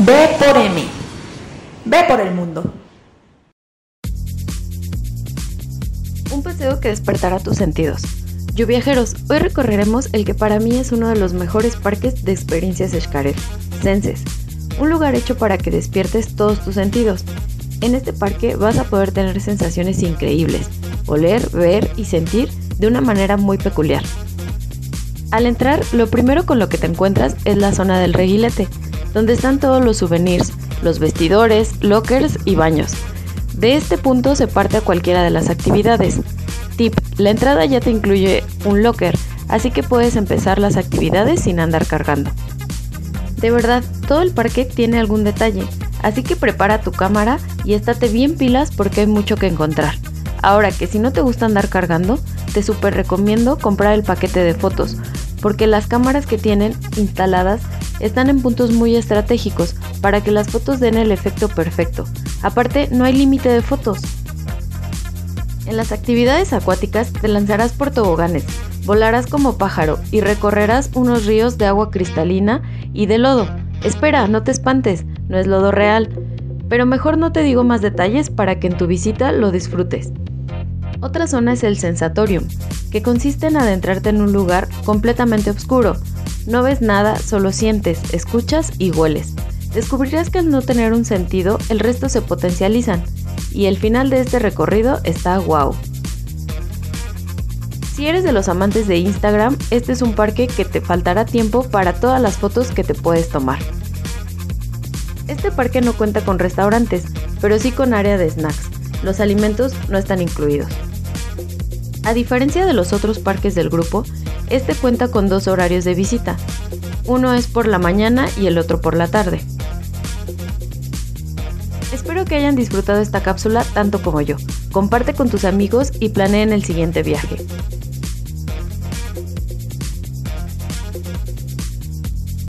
B por M. Ve por el mundo. Un paseo que despertará tus sentidos. Yo viajeros, hoy recorreremos el que para mí es uno de los mejores parques de experiencias Xcaret, Senses, un lugar hecho para que despiertes todos tus sentidos. En este parque vas a poder tener sensaciones increíbles, oler, ver y sentir de una manera muy peculiar. Al entrar, lo primero con lo que te encuentras es la zona del reguilete, donde están todos los souvenirs, los vestidores, lockers y baños. De este punto se parte a cualquiera de las actividades. Tip, la entrada ya te incluye un locker, así que puedes empezar las actividades sin andar cargando. De verdad, todo el parque tiene algún detalle, así que prepara tu cámara y estate bien pilas porque hay mucho que encontrar. Ahora que si no te gusta andar cargando, te super recomiendo comprar el paquete de fotos, porque las cámaras que tienen instaladas están en puntos muy estratégicos para que las fotos den el efecto perfecto. Aparte, no hay límite de fotos. En las actividades acuáticas te lanzarás por toboganes, volarás como pájaro y recorrerás unos ríos de agua cristalina y de lodo. Espera, no te espantes, no es lodo real, pero mejor no te digo más detalles para que en tu visita lo disfrutes. Otra zona es el sensatorium, que consiste en adentrarte en un lugar completamente oscuro. No ves nada, solo sientes, escuchas y hueles. Descubrirás que al no tener un sentido, el resto se potencializan, y el final de este recorrido está wow. Si eres de los amantes de Instagram, este es un parque que te faltará tiempo para todas las fotos que te puedes tomar. Este parque no cuenta con restaurantes, pero sí con área de snacks. Los alimentos no están incluidos. A diferencia de los otros parques del grupo, este cuenta con dos horarios de visita. Uno es por la mañana y el otro por la tarde. Espero que hayan disfrutado esta cápsula tanto como yo. Comparte con tus amigos y planeen el siguiente viaje.